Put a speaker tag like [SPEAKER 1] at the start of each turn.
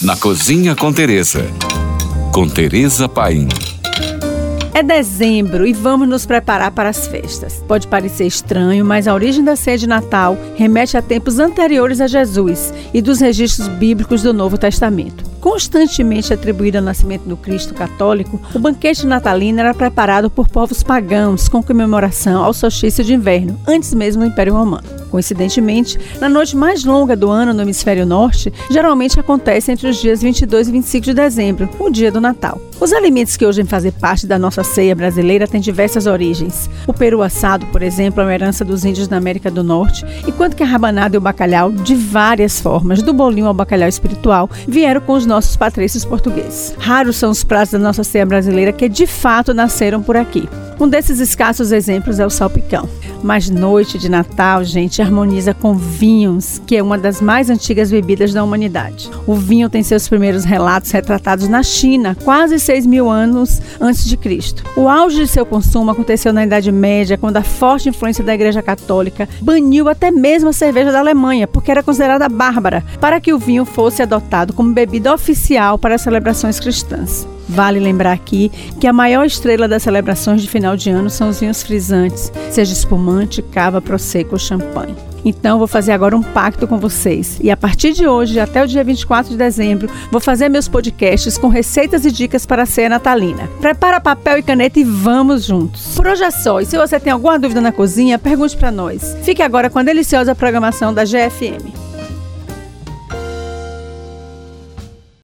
[SPEAKER 1] Na Cozinha com Teresa. Com Teresa Paim.
[SPEAKER 2] É dezembro e vamos nos preparar para as festas. Pode parecer estranho, mas a origem da ceia de Natal remete a tempos anteriores a Jesus e dos registros bíblicos do Novo Testamento. Constantemente atribuído ao nascimento do Cristo católico, o banquete natalino era preparado por povos pagãos com comemoração ao solstício de inverno, antes mesmo do Império Romano. Coincidentemente, na noite mais longa do ano no hemisfério norte, geralmente acontece entre os dias 22 e 25 de dezembro, o dia do Natal. Os alimentos que hoje fazem parte da nossa ceia brasileira têm diversas origens. O peru assado, por exemplo, é uma herança dos índios da América do Norte, enquanto que a rabanada e o bacalhau, de várias formas, do bolinho ao bacalhau espiritual, vieram com os nossos patrícios portugueses. Raros são os pratos da nossa ceia brasileira que de fato nasceram por aqui. Um desses escassos exemplos é o salpicão. Mas noite de Natal, gente, harmoniza com vinhos, que é uma das mais antigas bebidas da humanidade. O vinho tem seus primeiros relatos retratados na China, quase 6 mil anos antes de Cristo. O auge de seu consumo aconteceu na Idade Média, quando a forte influência da Igreja Católica baniu até mesmo a cerveja da Alemanha, porque era considerada bárbara, para que o vinho fosse adotado como bebida oficial para celebrações cristãs. Vale lembrar aqui que a maior estrela das celebrações de final de ano são os vinhos frisantes, seja espumante, cava, prosecco ou champanhe. Então, vou fazer agora um pacto com vocês. E a partir de hoje, até o dia 24 de dezembro, vou fazer meus podcasts com receitas e dicas para a ceia natalina. Prepara papel e caneta e vamos juntos. Por hoje é só. E se você tem alguma dúvida na cozinha, pergunte para nós. Fique agora com a deliciosa programação da GFM.